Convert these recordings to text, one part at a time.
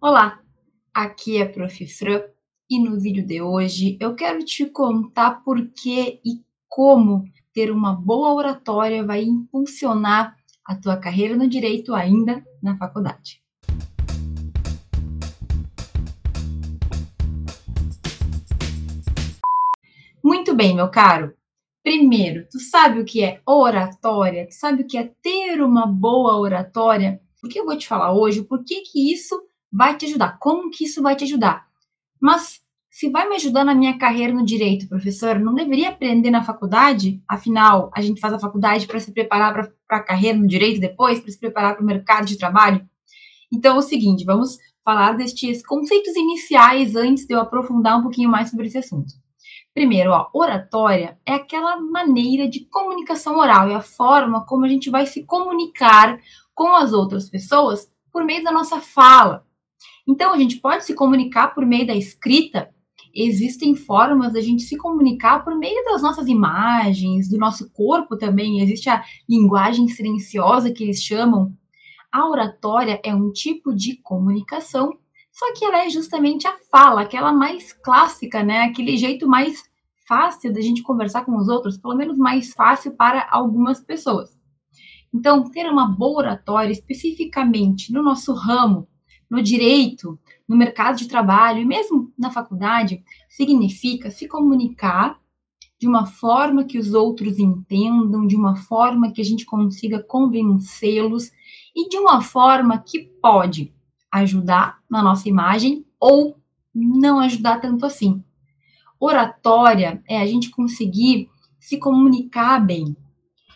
Olá, aqui é a Prof. Fran e no vídeo de hoje eu quero te contar por que e como ter uma boa oratória vai impulsionar a tua carreira no direito ainda na faculdade. Muito bem, meu caro. Primeiro, tu sabe o que é oratória? Tu sabe o que é ter uma boa oratória? Porque eu vou te falar hoje por que que isso vai te ajudar, como que isso vai te ajudar. Mas se vai me ajudar na minha carreira no direito, professor, não deveria aprender na faculdade? Afinal, a gente faz a faculdade para se preparar para a carreira no direito depois, para se preparar para o mercado de trabalho? Então é o seguinte, vamos falar destes conceitos iniciais antes de eu aprofundar um pouquinho mais sobre esse assunto. Primeiro, ó, oratória é aquela maneira de comunicação oral, é a forma como a gente vai se comunicar com as outras pessoas por meio da nossa fala. Então, a gente pode se comunicar por meio da escrita. Existem formas da gente se comunicar por meio das nossas imagens, do nosso corpo também. Existe a linguagem silenciosa que eles chamam. A oratória é um tipo de comunicação, só que ela é justamente a fala, aquela mais clássica, né? Aquele jeito mais fácil da gente conversar com os outros, pelo menos mais fácil para algumas pessoas. Então, ter uma boa oratória, especificamente no nosso ramo, no direito, no mercado de trabalho e mesmo na faculdade, significa se comunicar de uma forma que os outros entendam, de uma forma que a gente consiga convencê-los e de uma forma que pode ajudar na nossa imagem ou não ajudar tanto assim. Oratória é a gente conseguir se comunicar bem.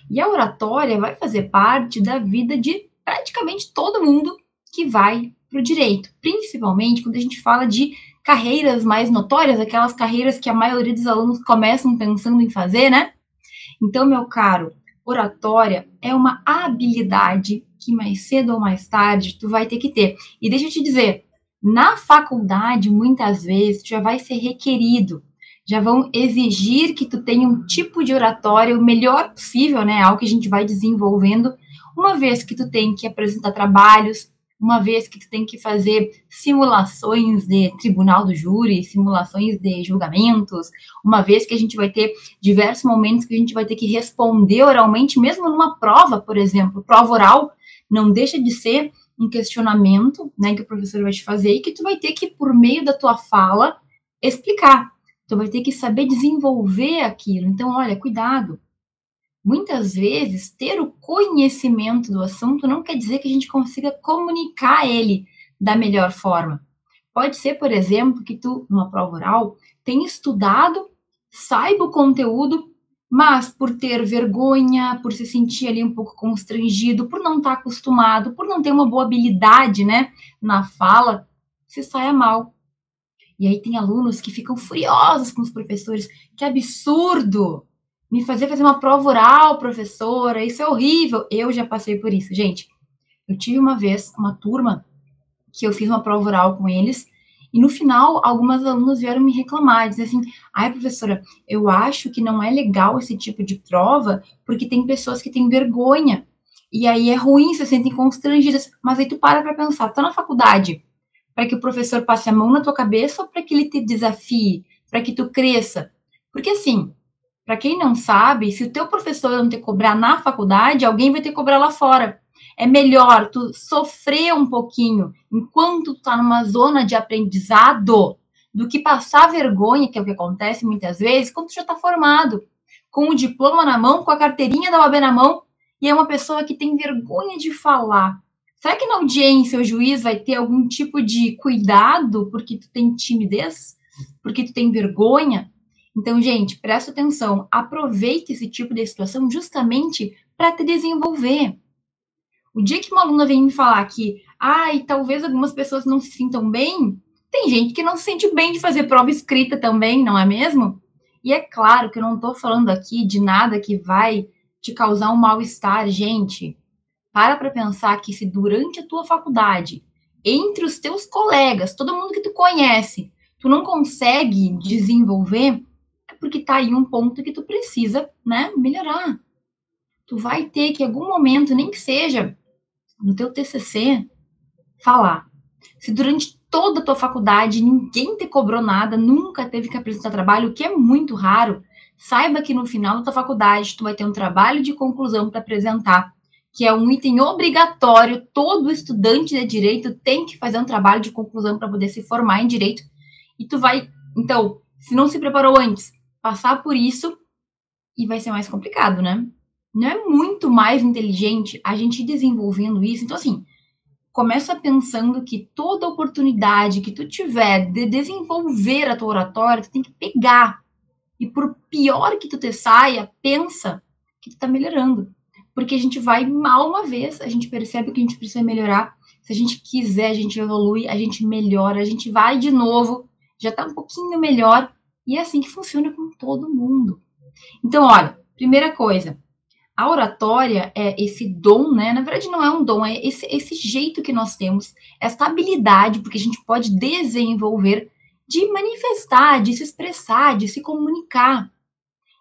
E a oratória vai fazer parte da vida de praticamente todo mundo que vai para o direito, principalmente quando a gente fala de carreiras mais notórias, aquelas carreiras que a maioria dos alunos começam pensando em fazer, né? Então, meu caro, oratória é uma habilidade que mais cedo ou mais tarde tu vai ter que ter. E deixa eu te dizer, na faculdade, muitas vezes, tu já vai ser requerido, já vão exigir que tu tenha um tipo de oratória o melhor possível, né? Algo que a gente vai desenvolvendo, uma vez que tu tem que apresentar trabalhos, uma vez que tu tem que fazer simulações de tribunal do júri, simulações de julgamentos, uma vez que a gente vai ter diversos momentos que a gente vai ter que responder oralmente, mesmo numa prova, por exemplo, prova oral, não deixa de ser um questionamento, né, que o professor vai te fazer e que tu vai ter que, por meio da tua fala, explicar. Tu vai ter que saber desenvolver aquilo. Então, olha, cuidado muitas vezes, ter o conhecimento do assunto não quer dizer que a gente consiga comunicar ele da melhor forma. Pode ser, por exemplo, que tu, numa prova oral, tenha estudado, saiba o conteúdo, mas por ter vergonha, por se sentir ali um pouco constrangido, por não estar acostumado, por não ter uma boa habilidade, né, na fala, se saia mal. E aí tem alunos que ficam furiosos com os professores. Que absurdo! Me fazer fazer uma prova oral, professora, isso é horrível. Eu já passei por isso, gente. Eu tive uma vez uma turma que eu fiz uma prova oral com eles e no final algumas alunas vieram me reclamar, dizer assim: "Ai, professora, eu acho que não é legal esse tipo de prova, porque tem pessoas que têm vergonha. E aí é ruim, se sentem constrangidas. Mas aí tu para para pensar, tá na faculdade para que o professor passe a mão na tua cabeça ou para que ele te desafie, para que tu cresça? Porque assim, para quem não sabe, se o teu professor não te cobrar na faculdade, alguém vai te cobrar lá fora. É melhor tu sofrer um pouquinho enquanto tu tá numa zona de aprendizado do que passar vergonha, que é o que acontece muitas vezes, quando tu já está formado, com o diploma na mão, com a carteirinha da OAB na mão, e é uma pessoa que tem vergonha de falar. Será que na audiência o juiz vai ter algum tipo de cuidado porque tu tem timidez? Porque tu tem vergonha? Então, gente, presta atenção, aproveite esse tipo de situação justamente para te desenvolver. O dia que uma aluna vem me falar que, ai, ah, talvez algumas pessoas não se sintam bem, tem gente que não se sente bem de fazer prova escrita também, não é mesmo? E é claro que eu não estou falando aqui de nada que vai te causar um mal-estar, gente. Para para pensar que se durante a tua faculdade, entre os teus colegas, todo mundo que tu conhece, tu não consegue desenvolver, porque tá aí um ponto que tu precisa, né, melhorar. Tu vai ter que, em algum momento, nem que seja no teu TCC, falar. Se durante toda a tua faculdade ninguém te cobrou nada, nunca teve que apresentar trabalho, o que é muito raro, saiba que no final da tua faculdade tu vai ter um trabalho de conclusão para apresentar, que é um item obrigatório, todo estudante de direito tem que fazer um trabalho de conclusão para poder se formar em direito. E tu vai, então, se não se preparou antes, passar por isso e vai ser mais complicado, né? Não é muito mais inteligente a gente ir desenvolvendo isso? Então, assim, começa pensando que toda oportunidade que tu tiver de desenvolver a tua oratória, tu tem que pegar. E por pior que tu te saia, pensa que tu tá melhorando. Porque a gente vai mal uma vez, a gente percebe que a gente precisa melhorar. Se a gente quiser, a gente evolui, a gente melhora, a gente vai de novo, já tá um pouquinho melhor. E é assim que funciona com todo mundo. Então, olha, primeira coisa, a oratória é esse dom, né? Na verdade, não é um dom, é esse, esse jeito que nós temos, essa habilidade, porque a gente pode desenvolver de manifestar, de se expressar, de se comunicar.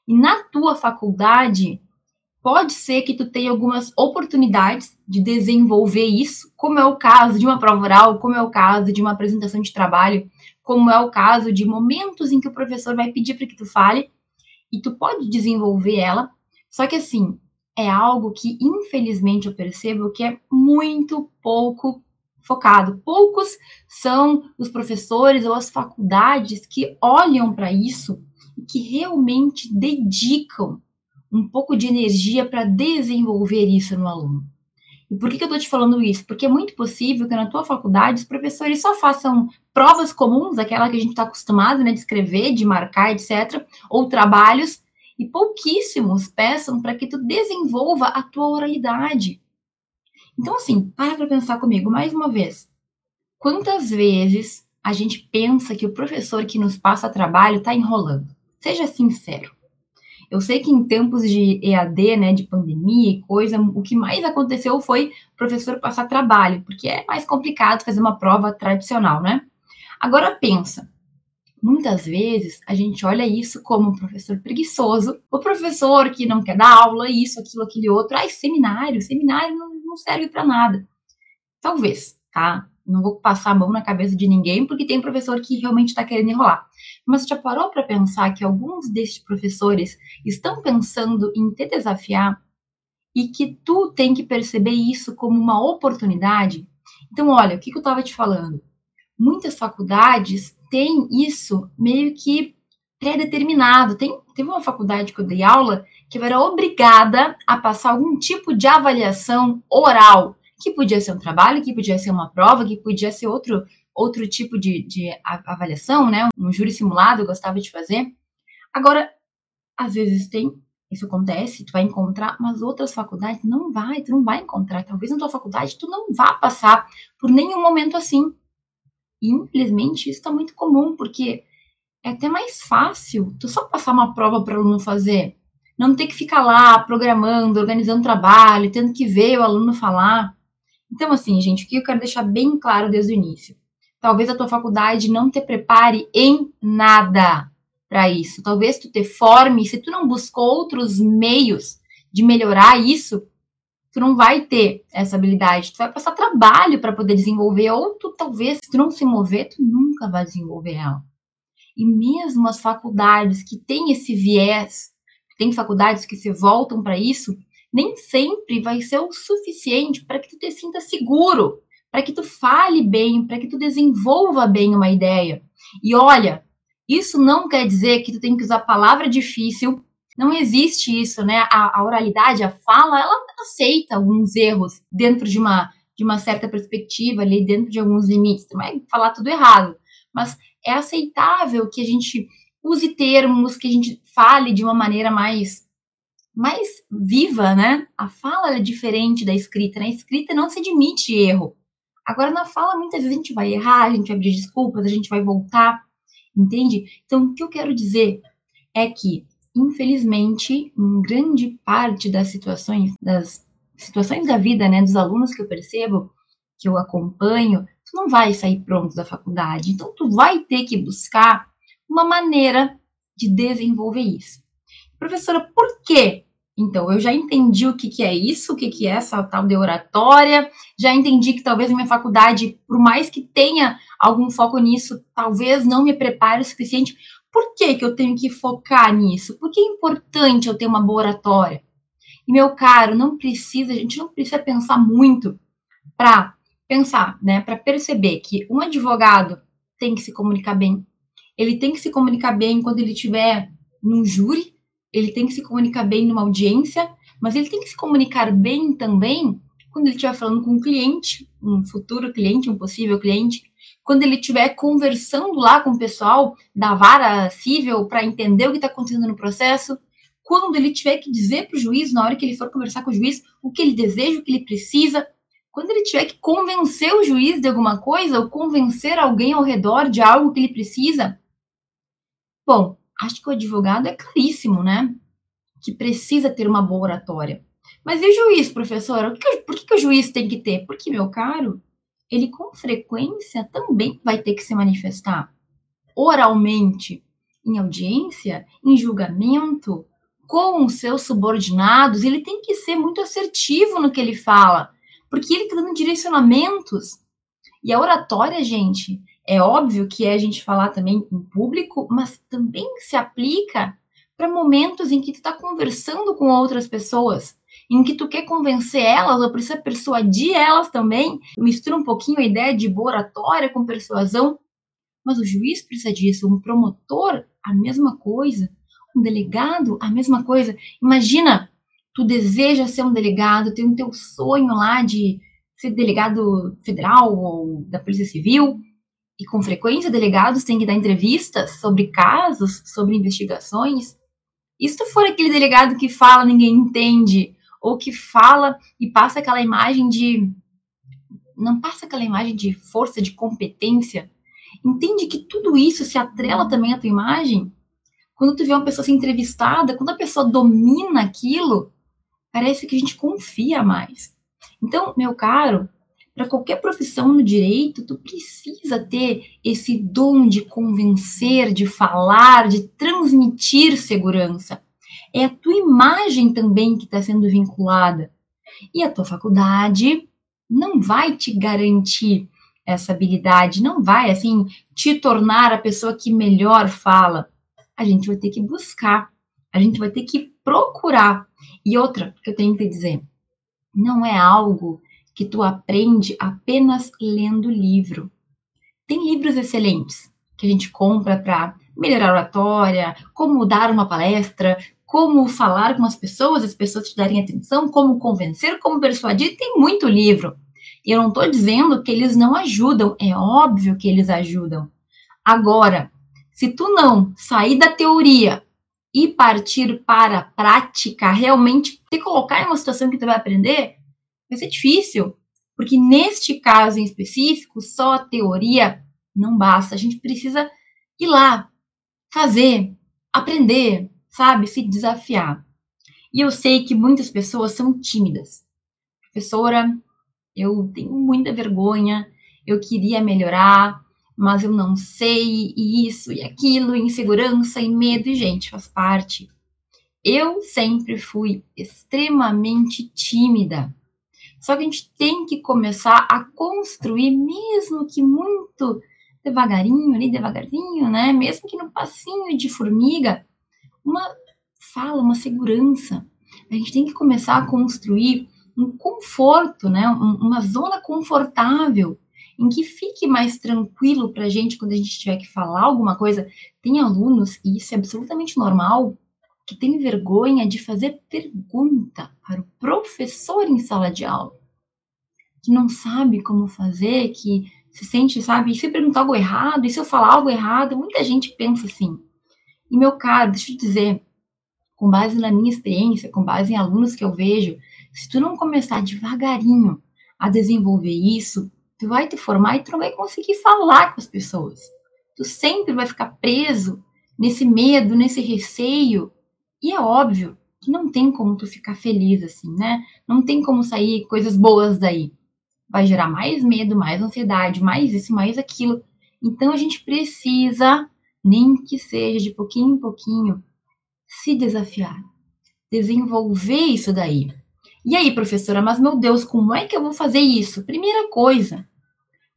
E na tua faculdade, pode ser que tu tenha algumas oportunidades de desenvolver isso, como é o caso de uma prova oral, como é o caso de uma apresentação de trabalho, como é o caso de momentos em que o professor vai pedir para que tu fale, e tu pode desenvolver ela só que assim, é algo que infelizmente eu percebo que é muito pouco focado. Poucos são os professores ou as faculdades que olham para isso e que realmente dedicam um pouco de energia para desenvolver isso no aluno. E por que, que eu estou te falando isso? Porque é muito possível que na tua faculdade os professores só façam provas comuns, aquela que a gente está acostumado né, de escrever, de marcar, etc., ou trabalhos e pouquíssimos peçam para que tu desenvolva a tua oralidade. Então, assim, para para pensar comigo mais uma vez. Quantas vezes a gente pensa que o professor que nos passa trabalho está enrolando? Seja sincero. Eu sei que em tempos de EAD, né, de pandemia e coisa, o que mais aconteceu foi o professor passar trabalho, porque é mais complicado fazer uma prova tradicional, né? Agora pensa, Muitas vezes a gente olha isso como um professor preguiçoso, o professor que não quer dar aula, isso, aquilo, aquele outro. Ai, seminário, seminário não, não serve para nada. Talvez, tá? Não vou passar a mão na cabeça de ninguém, porque tem professor que realmente está querendo enrolar. Mas já parou para pensar que alguns destes professores estão pensando em te desafiar e que tu tem que perceber isso como uma oportunidade? Então, olha, o que, que eu estava te falando? Muitas faculdades tem isso meio que pré-determinado. Tem, teve uma faculdade que eu dei aula que eu era obrigada a passar algum tipo de avaliação oral, que podia ser um trabalho, que podia ser uma prova, que podia ser outro, outro tipo de, de avaliação, né? Um júri simulado eu gostava de fazer. Agora, às vezes tem, isso acontece, tu vai encontrar, mas outras faculdades não vai, tu não vai encontrar. Talvez na tua faculdade tu não vá passar por nenhum momento assim. E, infelizmente, isso está muito comum, porque é até mais fácil tu só passar uma prova para o aluno fazer. Não ter que ficar lá programando, organizando trabalho, tendo que ver o aluno falar. Então, assim, gente, o que eu quero deixar bem claro desde o início? Talvez a tua faculdade não te prepare em nada para isso. Talvez tu te forme, se tu não buscou outros meios de melhorar isso, tu não vai ter essa habilidade, tu vai passar trabalho para poder desenvolver, ou tu talvez, se tu não se mover, tu nunca vai desenvolver ela. E mesmo as faculdades que têm esse viés, tem faculdades que se voltam para isso, nem sempre vai ser o suficiente para que tu te sinta seguro, para que tu fale bem, para que tu desenvolva bem uma ideia. E olha, isso não quer dizer que tu tem que usar palavra difícil não existe isso, né? A, a, oralidade, a fala, ela aceita alguns erros dentro de uma, de uma certa perspectiva ali, dentro de alguns limites. Não é falar tudo errado, mas é aceitável que a gente use termos, que a gente fale de uma maneira mais mais viva, né? A fala é diferente da escrita. Na escrita não se admite erro. Agora, na fala, muitas vezes a gente vai errar, a gente vai pedir desculpas, a gente vai voltar, entende? Então, o que eu quero dizer é que infelizmente, em grande parte das situações, das situações da vida, né, dos alunos que eu percebo, que eu acompanho, tu não vai sair pronto da faculdade. Então, tu vai ter que buscar uma maneira de desenvolver isso. Professora, por que, Então, eu já entendi o que, que é isso, o que, que é essa tal de oratória, já entendi que talvez minha faculdade, por mais que tenha algum foco nisso, talvez não me prepare o suficiente. Por que, que eu tenho que focar nisso? Por que é importante eu ter uma boa oratória? E, meu caro, não precisa, a gente não precisa pensar muito para pensar, né, para perceber que um advogado tem que se comunicar bem. Ele tem que se comunicar bem quando ele estiver num júri, ele tem que se comunicar bem numa audiência, mas ele tem que se comunicar bem também quando ele estiver falando com um cliente, um futuro cliente, um possível cliente, quando ele estiver conversando lá com o pessoal da vara civil para entender o que está acontecendo no processo, quando ele tiver que dizer para o juiz, na hora que ele for conversar com o juiz, o que ele deseja, o que ele precisa, quando ele tiver que convencer o juiz de alguma coisa ou convencer alguém ao redor de algo que ele precisa, bom, acho que o advogado é claríssimo, né? Que precisa ter uma boa oratória. Mas e o juiz, professora? Por que, que o juiz tem que ter? Porque, meu caro, ele com frequência também vai ter que se manifestar oralmente em audiência, em julgamento, com os seus subordinados, ele tem que ser muito assertivo no que ele fala porque ele está dando direcionamentos. E a oratória, gente, é óbvio que é a gente falar também em público, mas também se aplica para momentos em que tu está conversando com outras pessoas, em que tu quer convencer elas ou precisa persuadir elas também. Mistura um pouquinho a ideia de boa oratória com persuasão, mas o juiz precisa disso, um promotor, a mesma coisa, um delegado, a mesma coisa. Imagina tu deseja ser um delegado, tem o teu sonho lá de ser delegado federal ou da Polícia Civil, e com frequência delegados têm que dar entrevistas sobre casos, sobre investigações. E se tu for aquele delegado que fala, ninguém entende, ou que fala e passa aquela imagem de. Não passa aquela imagem de força, de competência. Entende que tudo isso se atrela também à tua imagem? Quando tu vê uma pessoa ser entrevistada, quando a pessoa domina aquilo, parece que a gente confia mais. Então, meu caro, para qualquer profissão no direito, tu precisa ter esse dom de convencer, de falar, de transmitir segurança. É a tua imagem também que está sendo vinculada. E a tua faculdade não vai te garantir essa habilidade, não vai, assim, te tornar a pessoa que melhor fala. A gente vai ter que buscar, a gente vai ter que procurar. E outra que eu tenho que dizer, não é algo que tu aprende apenas lendo livro. Tem livros excelentes que a gente compra para melhorar a oratória, como dar uma palestra, como falar com as pessoas, as pessoas te darem atenção, como convencer, como persuadir, tem muito livro. E eu não estou dizendo que eles não ajudam, é óbvio que eles ajudam. Agora, se tu não sair da teoria e partir para a prática, realmente te colocar em uma situação que tu vai aprender, vai ser difícil. Porque neste caso em específico, só a teoria não basta. A gente precisa ir lá, fazer, aprender, sabe? Se desafiar. E eu sei que muitas pessoas são tímidas. Professora, eu tenho muita vergonha, eu queria melhorar, mas eu não sei, e isso e aquilo, insegurança e medo, e gente, faz parte. Eu sempre fui extremamente tímida. Só que a gente tem que começar a construir, mesmo que muito devagarinho, ali devagarzinho, né? Mesmo que no passinho de formiga, uma fala, uma segurança. A gente tem que começar a construir um conforto, né? Uma zona confortável em que fique mais tranquilo para a gente quando a gente tiver que falar alguma coisa. Tem alunos, e isso é absolutamente normal, que tem vergonha de fazer pergunta para o professor em sala de aula, que não sabe como fazer, que se sente, sabe, e se eu perguntar algo errado, e se eu falar algo errado, muita gente pensa assim. E meu caro, deixa eu dizer, com base na minha experiência, com base em alunos que eu vejo, se tu não começar devagarinho a desenvolver isso, Tu vai te formar e tu não vai conseguir falar com as pessoas. Tu sempre vai ficar preso nesse medo, nesse receio. E é óbvio que não tem como tu ficar feliz assim, né? Não tem como sair coisas boas daí. Vai gerar mais medo, mais ansiedade, mais isso, mais aquilo. Então a gente precisa, nem que seja de pouquinho em pouquinho, se desafiar. desenvolver isso daí. E aí, professora, mas meu Deus, como é que eu vou fazer isso? Primeira coisa,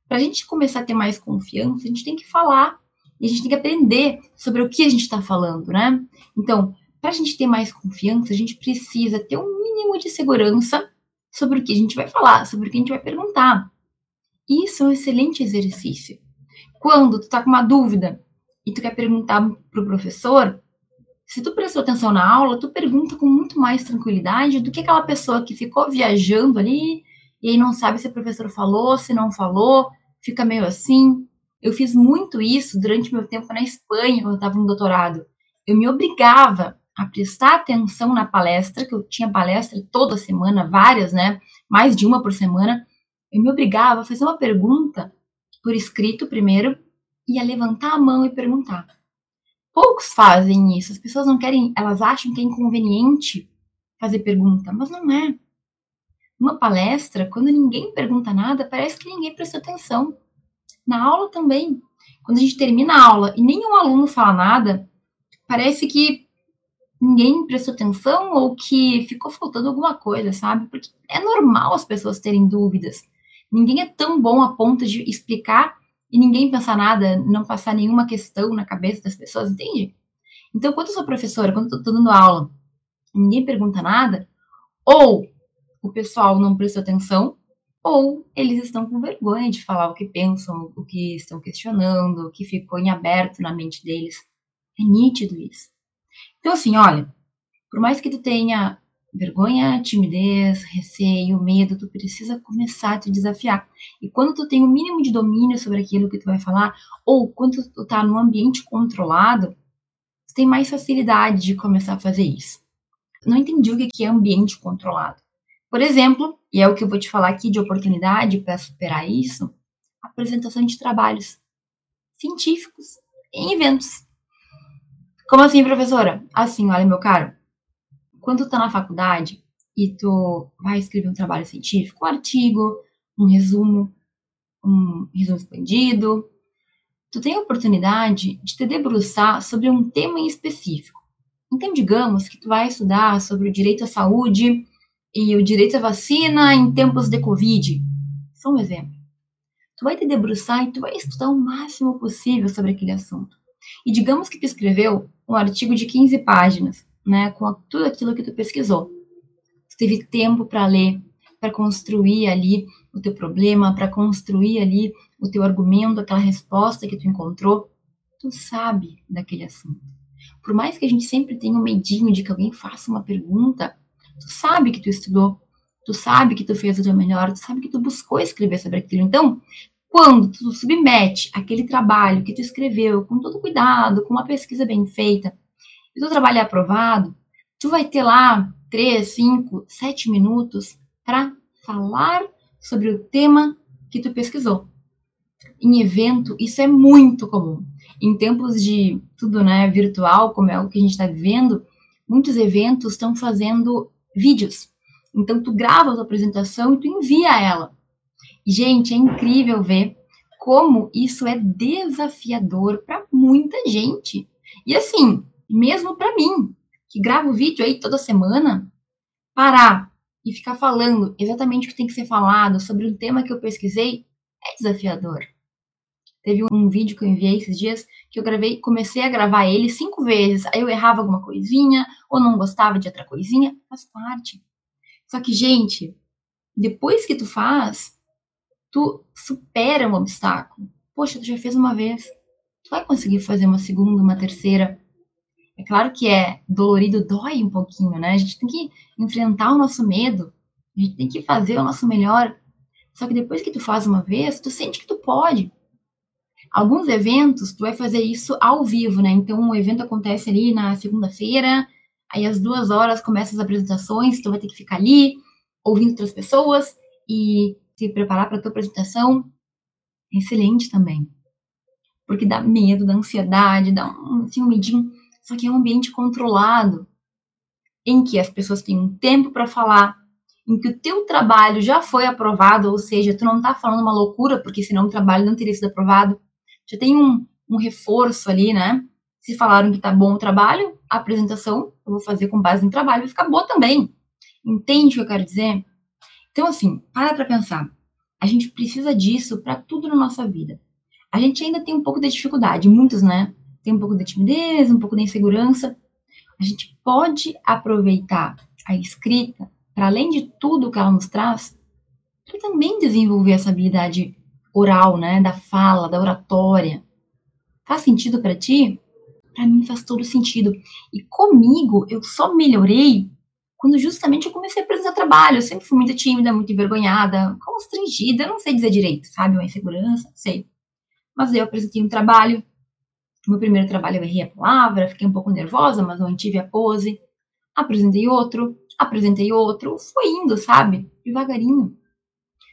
para a gente começar a ter mais confiança, a gente tem que falar e a gente tem que aprender sobre o que a gente está falando, né? Então, para a gente ter mais confiança, a gente precisa ter um mínimo de segurança sobre o que a gente vai falar, sobre o que a gente vai perguntar. Isso é um excelente exercício. Quando tu tá com uma dúvida e tu quer perguntar pro professor, se tu prestou atenção na aula, tu pergunta com muito mais tranquilidade do que aquela pessoa que ficou viajando ali e aí não sabe se o professor falou, se não falou, fica meio assim. Eu fiz muito isso durante meu tempo na Espanha, quando eu estava no doutorado. Eu me obrigava a prestar atenção na palestra, que eu tinha palestra toda semana, várias, né? Mais de uma por semana. Eu me obrigava a fazer uma pergunta por escrito primeiro e a levantar a mão e perguntar. Poucos fazem isso. As pessoas não querem, elas acham que é inconveniente fazer pergunta, mas não é. Uma palestra, quando ninguém pergunta nada, parece que ninguém prestou atenção. Na aula também. Quando a gente termina a aula e nenhum aluno fala nada, parece que ninguém prestou atenção ou que ficou faltando alguma coisa, sabe? Porque é normal as pessoas terem dúvidas. Ninguém é tão bom a ponto de explicar e ninguém pensar nada, não passar nenhuma questão na cabeça das pessoas, entende? Então, quando eu sou professora, quando eu tô dando aula, ninguém pergunta nada, ou o pessoal não prestou atenção, ou eles estão com vergonha de falar o que pensam, o que estão questionando, o que ficou em aberto na mente deles. É nítido isso. Então, assim, olha, por mais que tu tenha vergonha, timidez, receio, medo, tu precisa começar a te desafiar. E quando tu tem o um mínimo de domínio sobre aquilo que tu vai falar, ou quando tu tá num ambiente controlado, tu tem mais facilidade de começar a fazer isso. Não entendi o que é ambiente controlado. Por exemplo, e é o que eu vou te falar aqui de oportunidade para superar isso, apresentação de trabalhos científicos em eventos. Como assim, professora? Assim, olha, meu caro, quando tu tá na faculdade e tu vai escrever um trabalho científico, um artigo, um resumo, um resumo expandido, tu tem a oportunidade de te debruçar sobre um tema em específico. Então, digamos que tu vai estudar sobre o direito à saúde e o direito à vacina em tempos de Covid. Só um exemplo. Tu vai te debruçar e tu vai estudar o máximo possível sobre aquele assunto. E digamos que tu escreveu um artigo de 15 páginas, né, com tudo aquilo que tu pesquisou. Tu teve tempo para ler, para construir ali o teu problema, para construir ali o teu argumento, aquela resposta que tu encontrou. Tu sabe daquele assunto. Por mais que a gente sempre tenha um medinho de que alguém faça uma pergunta, tu sabe que tu estudou, tu sabe que tu fez o teu melhor, tu sabe que tu buscou escrever sobre aquilo. Então, quando tu submete aquele trabalho que tu escreveu com todo cuidado, com uma pesquisa bem feita, e tu trabalho é aprovado, tu vai ter lá 3, 5, 7 minutos para falar sobre o tema que tu pesquisou. Em evento, isso é muito comum. Em tempos de tudo né, virtual, como é o que a gente está vivendo, muitos eventos estão fazendo vídeos. Então, tu grava a tua apresentação e tu envia ela. Gente, é incrível ver como isso é desafiador para muita gente. E assim, mesmo para mim, que gravo vídeo aí toda semana, parar e ficar falando exatamente o que tem que ser falado sobre um tema que eu pesquisei é desafiador. Teve um vídeo que eu enviei esses dias que eu gravei, comecei a gravar ele cinco vezes. Aí eu errava alguma coisinha ou não gostava de outra coisinha, faz parte. Só que, gente, depois que tu faz, tu supera um obstáculo. Poxa, tu já fez uma vez. Tu vai conseguir fazer uma segunda, uma terceira. É claro que é dolorido, dói um pouquinho, né? A gente tem que enfrentar o nosso medo. A gente tem que fazer o nosso melhor. Só que depois que tu faz uma vez, tu sente que tu pode. Alguns eventos, tu vai fazer isso ao vivo, né? Então, o evento acontece ali na segunda-feira, aí às duas horas começam as apresentações, tu vai ter que ficar ali, ouvindo outras pessoas, e se preparar para a tua apresentação é excelente também. Porque dá medo, dá ansiedade, dá um, assim, um medinho. Só que é um ambiente controlado, em que as pessoas têm um tempo para falar, em que o teu trabalho já foi aprovado, ou seja, tu não está falando uma loucura, porque senão o trabalho não teria sido aprovado. Já tem um, um reforço ali, né? Se falaram que tá bom o trabalho, a apresentação, eu vou fazer com base no trabalho, vai ficar boa também. Entende o que eu quero dizer? Então, assim, para para pensar. A gente precisa disso para tudo na nossa vida. A gente ainda tem um pouco de dificuldade, muitos, né? Tem um pouco de timidez, um pouco de insegurança. A gente pode aproveitar a escrita, para além de tudo que ela nos traz, para também desenvolver essa habilidade oral, né? Da fala, da oratória. Faz sentido para ti? Para mim faz todo sentido. E comigo, eu só melhorei quando justamente eu comecei a apresentar trabalho. Eu sempre fui muito tímida, muito envergonhada, constrangida, não sei dizer direito, sabe? Uma insegurança, não sei. Mas eu apresentei um trabalho. Meu primeiro trabalho eu errei a palavra, fiquei um pouco nervosa, mas não tive a pose. Apresentei outro, apresentei outro, fui indo, sabe? Devagarinho.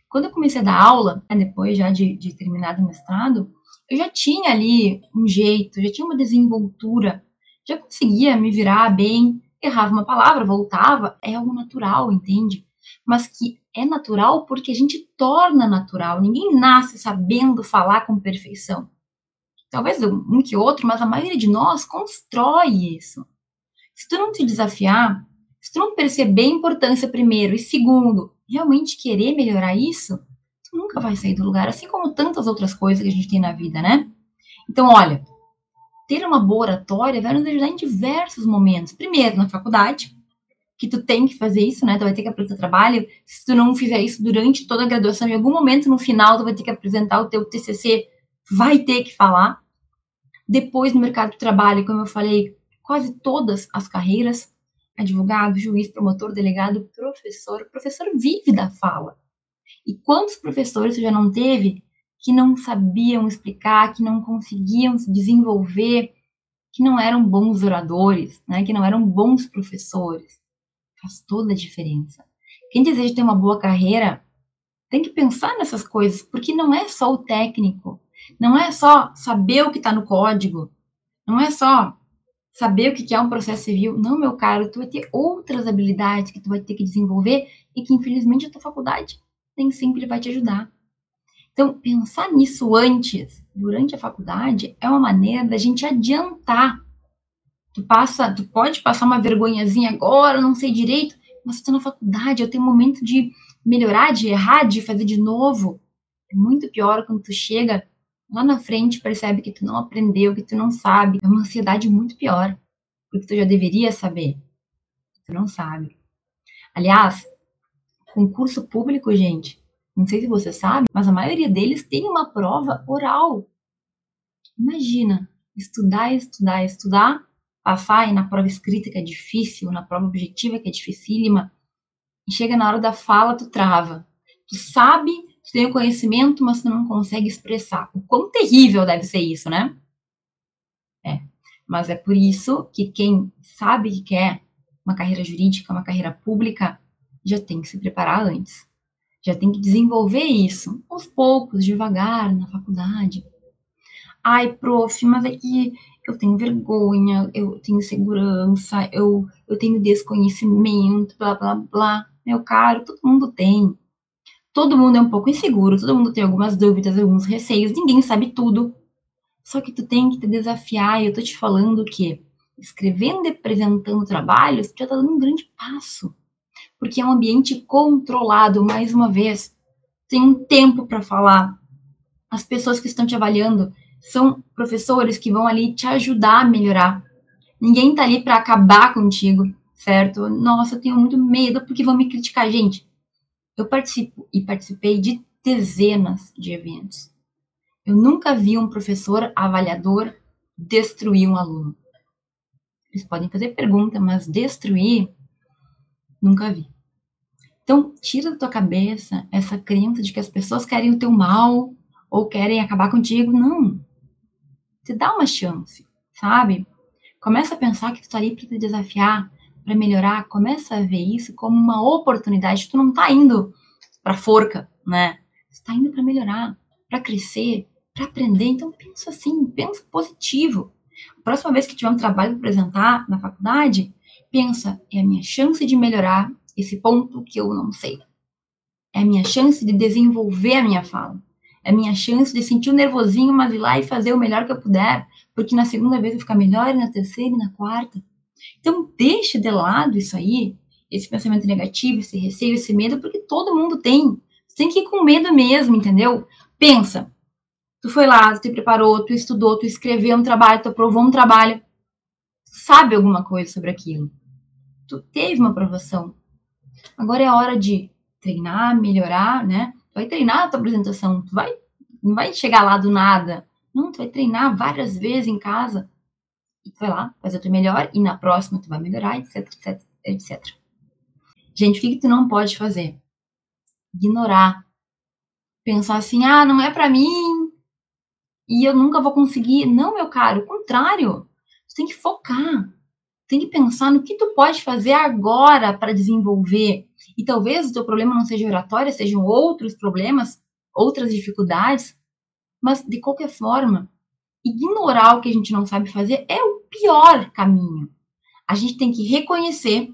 Quando eu comecei a dar aula, né, depois já de, de terminado o mestrado, eu já tinha ali um jeito, já tinha uma desenvoltura, já conseguia me virar bem, errava uma palavra, voltava, é algo natural, entende? Mas que é natural porque a gente torna natural. Ninguém nasce sabendo falar com perfeição. Talvez um que outro, mas a maioria de nós constrói isso. Se tu não te desafiar, se tu não perceber a importância primeiro e segundo, realmente querer melhorar isso, tu nunca vai sair do lugar, assim como tantas outras coisas que a gente tem na vida, né? Então, olha, ter uma boa oratória vai nos ajudar em diversos momentos. Primeiro, na faculdade, que tu tem que fazer isso, né? Tu vai ter que apresentar trabalho. Se tu não fizer isso durante toda a graduação, em algum momento no final tu vai ter que apresentar o teu TCC, vai ter que falar. Depois no mercado de trabalho, como eu falei, quase todas as carreiras, advogado, juiz, promotor, delegado, professor, o professor vive da fala. E quantos professores você já não teve que não sabiam explicar, que não conseguiam se desenvolver, que não eram bons oradores, né, que não eram bons professores. Faz toda a diferença. Quem deseja ter uma boa carreira tem que pensar nessas coisas, porque não é só o técnico, não é só saber o que está no código, não é só saber o que é um processo civil. Não, meu caro, tu vai ter outras habilidades que tu vai ter que desenvolver e que, infelizmente, a tua faculdade nem sempre vai te ajudar. Então, pensar nisso antes, durante a faculdade, é uma maneira da gente adiantar. Tu passa, tu pode passar uma vergonhazinha agora, não sei direito, mas tu tá na faculdade, eu tenho um momento de melhorar, de errar, de fazer de novo. É muito pior quando tu chega lá na frente percebe que tu não aprendeu, que tu não sabe. É uma ansiedade muito pior, porque tu já deveria saber. Tu não sabe. Aliás, concurso público, gente, não sei se você sabe, mas a maioria deles tem uma prova oral. Imagina, estudar, estudar, estudar, passar aí na prova escrita que é difícil, na prova objetiva que é dificílima, e chega na hora da fala, tu trava. Tu sabe, tu tem o conhecimento, mas tu não consegue expressar. O quão terrível deve ser isso, né? É. Mas é por isso que quem sabe que quer uma carreira jurídica, uma carreira pública, já tem que se preparar antes já tem que desenvolver isso aos poucos, devagar, na faculdade. Ai, prof, mas é que eu tenho vergonha, eu tenho segurança, eu, eu tenho desconhecimento, blá, blá, blá. Meu caro, todo mundo tem. Todo mundo é um pouco inseguro, todo mundo tem algumas dúvidas, alguns receios, ninguém sabe tudo. Só que tu tem que te desafiar, e eu tô te falando que escrevendo e apresentando trabalhos, tu já tá dando um grande passo porque é um ambiente controlado, mais uma vez. Tem um tempo para falar. As pessoas que estão te avaliando são professores que vão ali te ajudar a melhorar. Ninguém tá ali para acabar contigo, certo? Nossa, eu tenho muito medo porque vão me criticar, gente. Eu participo e participei de dezenas de eventos. Eu nunca vi um professor avaliador destruir um aluno. Eles podem fazer pergunta, mas destruir Nunca vi. Então, tira da tua cabeça essa crença de que as pessoas querem o teu mal ou querem acabar contigo. Não. Te dá uma chance, sabe? Começa a pensar que tu tá ali para te desafiar, para melhorar. Começa a ver isso como uma oportunidade. Tu não tá indo para forca, né? Tu tá indo para melhorar, para crescer, para aprender. Então pensa assim, pensa positivo. A próxima vez que tiver um trabalho para apresentar na faculdade, pensa, é a minha chance de melhorar esse ponto que eu não sei. É a minha chance de desenvolver a minha fala. É a minha chance de sentir o um nervosinho, mas ir lá e fazer o melhor que eu puder, porque na segunda vez eu ficar melhor, e na terceira e na quarta. Então, deixa de lado isso aí, esse pensamento negativo, esse receio, esse medo, porque todo mundo tem. Você tem que ir com medo mesmo, entendeu? Pensa. Tu foi lá, tu te preparou, tu estudou, tu escreveu um trabalho, tu aprovou um trabalho. Sabe alguma coisa sobre aquilo. Tu teve uma aprovação. Agora é a hora de treinar, melhorar, né? Tu vai treinar a tua apresentação, tu vai, não vai chegar lá do nada. Não, tu vai treinar várias vezes em casa. E tu vai lá, fazer o teu melhor, e na próxima tu vai melhorar, etc, etc, etc. Gente, o que, que tu não pode fazer? Ignorar. Pensar assim, ah, não é para mim, e eu nunca vou conseguir. Não, meu caro, o contrário. Tu tem que focar. Tem que pensar no que tu pode fazer agora para desenvolver. E talvez o teu problema não seja oratória, sejam outros problemas, outras dificuldades. Mas, de qualquer forma, ignorar o que a gente não sabe fazer é o pior caminho. A gente tem que reconhecer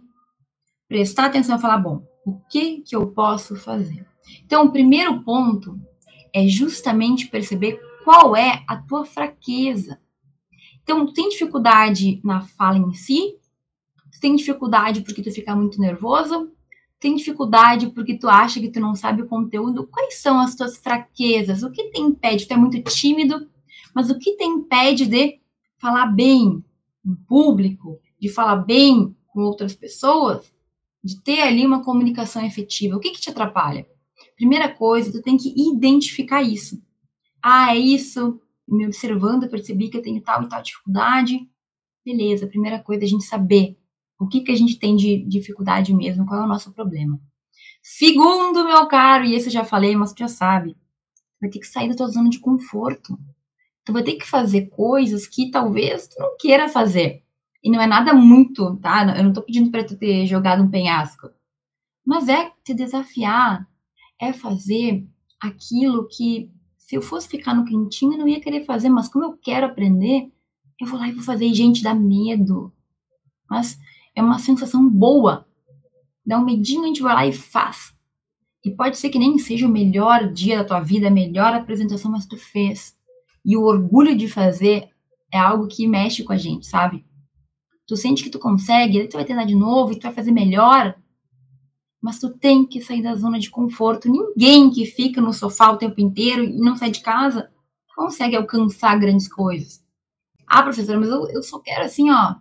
prestar atenção e falar, bom, o que que eu posso fazer? Então, o primeiro ponto é justamente perceber qual é a tua fraqueza. Então, tu tem dificuldade na fala em si? Tu tem dificuldade porque tu fica muito nervoso? Tem dificuldade porque tu acha que tu não sabe o conteúdo? Quais são as tuas fraquezas? O que te impede? Tu é muito tímido, mas o que te impede de falar bem em público, de falar bem com outras pessoas? de ter ali uma comunicação efetiva. O que, que te atrapalha? Primeira coisa, tu tem que identificar isso. Ah, é isso. Me observando, eu percebi que eu tenho tal e tal dificuldade. Beleza, primeira coisa é a gente saber o que, que a gente tem de dificuldade mesmo, qual é o nosso problema. Segundo, meu caro, e esse eu já falei, mas tu já sabe, vai ter que sair da tua zona de conforto. Tu vai ter que fazer coisas que talvez tu não queira fazer. E não é nada muito, tá? Eu não tô pedindo para tu ter jogado um penhasco. Mas é te desafiar, é fazer aquilo que se eu fosse ficar no quentinho eu não ia querer fazer, mas como eu quero aprender, eu vou lá e vou fazer. E, gente, dá medo. Mas é uma sensação boa. Dá um medinho, a gente vai lá e faz. E pode ser que nem seja o melhor dia da tua vida, a melhor apresentação, mas tu fez. E o orgulho de fazer é algo que mexe com a gente, sabe? tu sente que tu consegue, tu vai tentar de novo e tu vai fazer melhor. Mas tu tem que sair da zona de conforto. Ninguém que fica no sofá o tempo inteiro e não sai de casa consegue alcançar grandes coisas. Ah, professora, mas eu, eu só quero assim, ó,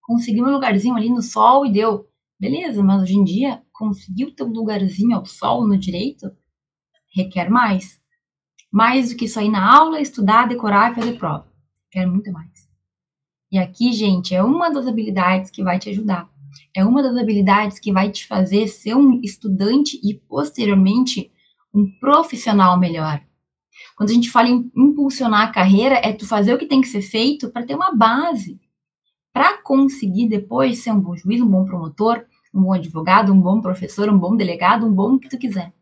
conseguir um lugarzinho ali no sol e deu. Beleza, mas hoje em dia, conseguir o teu lugarzinho ao sol no direito requer mais. Mais do que só ir na aula, estudar, decorar e fazer prova. Quer muito mais. E aqui, gente, é uma das habilidades que vai te ajudar. É uma das habilidades que vai te fazer ser um estudante e, posteriormente, um profissional melhor. Quando a gente fala em impulsionar a carreira, é tu fazer o que tem que ser feito para ter uma base. Para conseguir depois ser um bom juiz, um bom promotor, um bom advogado, um bom professor, um bom delegado, um bom que tu quiser.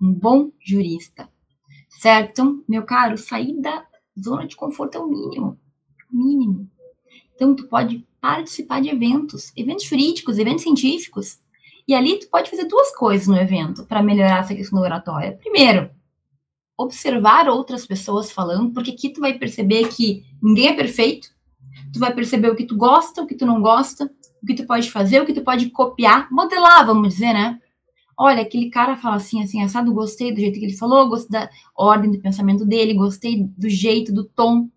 Um bom jurista. Certo? Então, meu caro, sair da zona de conforto é o mínimo mínimo. Então, tu pode participar de eventos, eventos jurídicos, eventos científicos. E ali tu pode fazer duas coisas no evento para melhorar essa questão oratória. Primeiro, observar outras pessoas falando, porque aqui tu vai perceber que ninguém é perfeito. Tu vai perceber o que tu gosta, o que tu não gosta, o que tu pode fazer, o que tu pode copiar, modelar, vamos dizer, né? Olha, aquele cara fala assim, assim, assado, gostei do jeito que ele falou, gostei da ordem de pensamento dele, gostei do jeito, do tom.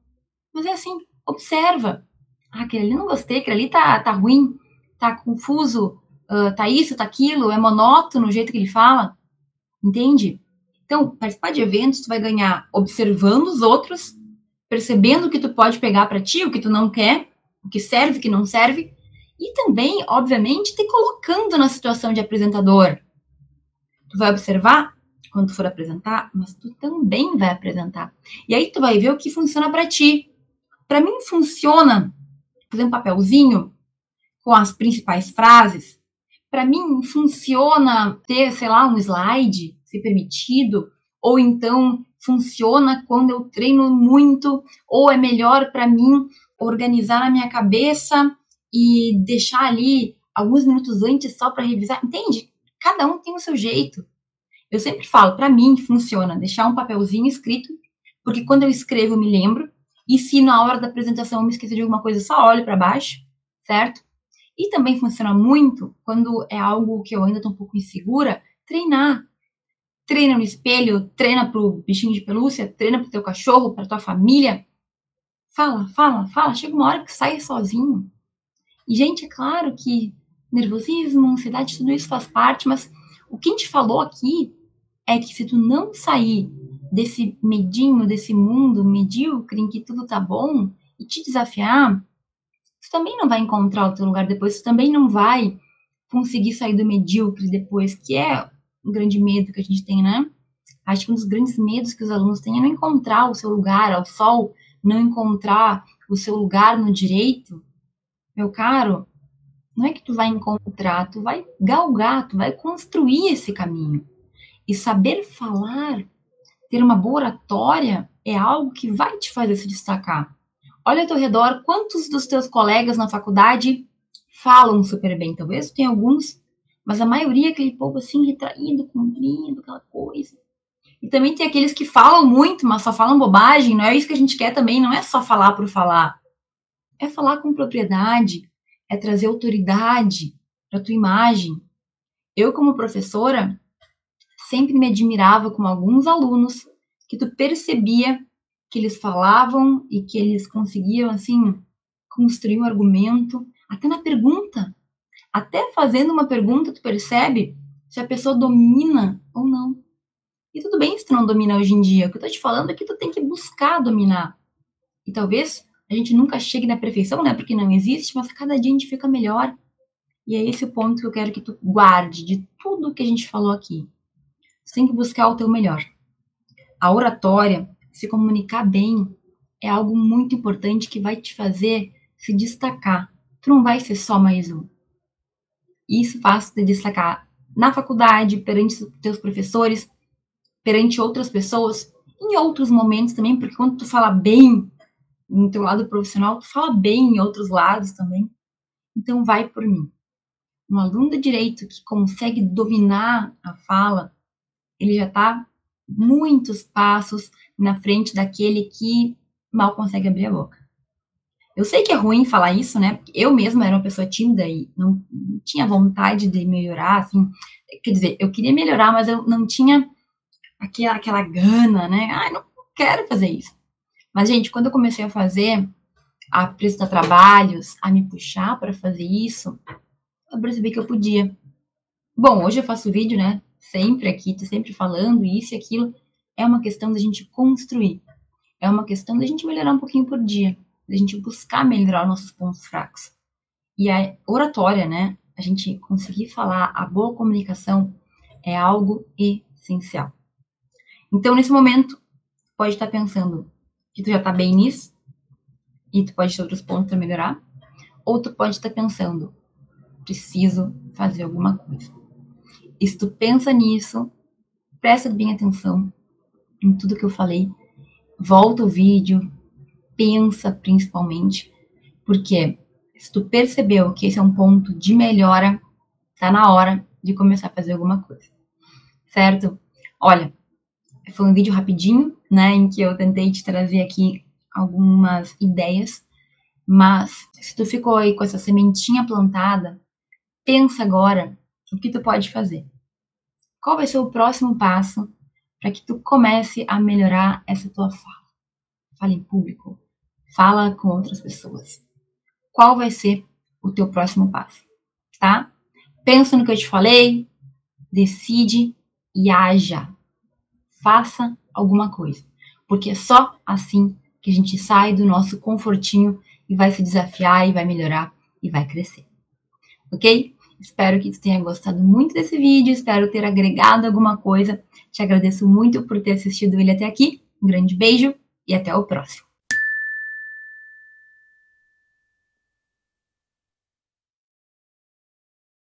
Mas é assim, observa. Ah, aquele ali não gostei, aquele ali tá, tá ruim, tá confuso, uh, tá isso, tá aquilo, é monótono o jeito que ele fala. Entende? Então, participar de eventos, tu vai ganhar observando os outros, percebendo o que tu pode pegar para ti, o que tu não quer, o que serve, o que não serve, e também, obviamente, te colocando na situação de apresentador. Tu vai observar quando for apresentar, mas tu também vai apresentar. E aí tu vai ver o que funciona para ti. Para mim funciona fazer um papelzinho com as principais frases. Para mim funciona ter, sei lá, um slide, se permitido, ou então funciona quando eu treino muito, ou é melhor para mim organizar na minha cabeça e deixar ali alguns minutos antes só para revisar. Entende? Cada um tem o seu jeito. Eu sempre falo, para mim funciona deixar um papelzinho escrito, porque quando eu escrevo eu me lembro, e se na hora da apresentação eu me esquecer de alguma coisa, só olho para baixo, certo? E também funciona muito quando é algo que eu ainda estou um pouco insegura, treinar. Treina no espelho, treina pro bichinho de pelúcia, treina pro teu cachorro, pra tua família. Fala, fala, fala. Chega uma hora que sai sozinho. E, gente, é claro que nervosismo, ansiedade, tudo isso faz parte, mas o que a gente falou aqui é que se tu não sair desse medinho, desse mundo medíocre em que tudo tá bom e te desafiar, tu também não vai encontrar o teu lugar depois, tu também não vai conseguir sair do medíocre depois, que é um grande medo que a gente tem, né? Acho que um dos grandes medos que os alunos têm é não encontrar o seu lugar ao sol, não encontrar o seu lugar no direito. Meu caro, não é que tu vai encontrar, tu vai galgar, tu vai construir esse caminho. E saber falar, ter uma boa oratória, é algo que vai te fazer se destacar. Olha ao teu redor, quantos dos teus colegas na faculdade falam super bem? Talvez tem alguns, mas a maioria é aquele povo assim, retraído, cumprindo, aquela coisa. E também tem aqueles que falam muito, mas só falam bobagem. Não é isso que a gente quer também, não é só falar por falar. É falar com propriedade, é trazer autoridade para tua imagem. Eu, como professora, sempre me admirava com alguns alunos que tu percebia que eles falavam e que eles conseguiam, assim, construir um argumento, até na pergunta. Até fazendo uma pergunta, tu percebe se a pessoa domina ou não. E tudo bem se tu não domina hoje em dia. O que eu tô te falando é que tu tem que buscar dominar. E talvez a gente nunca chegue na perfeição, né? Porque não existe, mas cada dia a gente fica melhor. E é esse o ponto que eu quero que tu guarde de tudo que a gente falou aqui. Você tem que buscar o teu melhor. A oratória se comunicar bem é algo muito importante que vai te fazer se destacar. Tu não vai ser só mais um. Isso faz te destacar na faculdade, perante os teus professores, perante outras pessoas, em outros momentos também, porque quando tu fala bem no teu lado profissional, tu fala bem em outros lados também. Então vai por mim. Um aluno de direito que consegue dominar a fala, ele já está muitos passos na frente daquele que mal consegue abrir a boca. Eu sei que é ruim falar isso, né? Eu mesma era uma pessoa tímida e não, tinha vontade de melhorar, assim. Quer dizer, eu queria melhorar, mas eu não tinha aquela, aquela gana, né? Ai, não quero fazer isso. Mas, gente, quando eu comecei a fazer, a apresentar trabalhos, a me puxar para fazer isso, eu percebi que eu podia. Bom, hoje eu faço vídeo, né? Sempre aqui, tô sempre falando isso e aquilo, é uma questão da gente construir. É uma questão da gente melhorar um pouquinho por dia, da gente buscar melhorar os nossos pontos fracos. E a oratória, né? A gente conseguir falar, a boa comunicação é algo essencial. Então, nesse momento, pode estar pensando que tu já está bem nisso e tu pode ter outros pontos para melhorar, ou tu pode estar pensando, preciso fazer alguma coisa. E se tu pensa nisso, presta bem atenção em tudo que eu falei, volta o vídeo, pensa principalmente, porque se tu percebeu que esse é um ponto de melhora, tá na hora de começar a fazer alguma coisa. Certo? Olha, foi um vídeo rapidinho, né, em que eu tentei te trazer aqui algumas ideias, mas se tu ficou aí com essa sementinha plantada, pensa agora o que tu pode fazer? Qual vai ser o próximo passo para que tu comece a melhorar essa tua fala? Fala em público, fala com outras pessoas. Qual vai ser o teu próximo passo, tá? Pensa no que eu te falei, decide e haja. Faça alguma coisa, porque é só assim que a gente sai do nosso confortinho e vai se desafiar e vai melhorar e vai crescer. OK? Espero que tu tenha gostado muito desse vídeo, espero ter agregado alguma coisa. Te agradeço muito por ter assistido ele até aqui. Um grande beijo e até o próximo.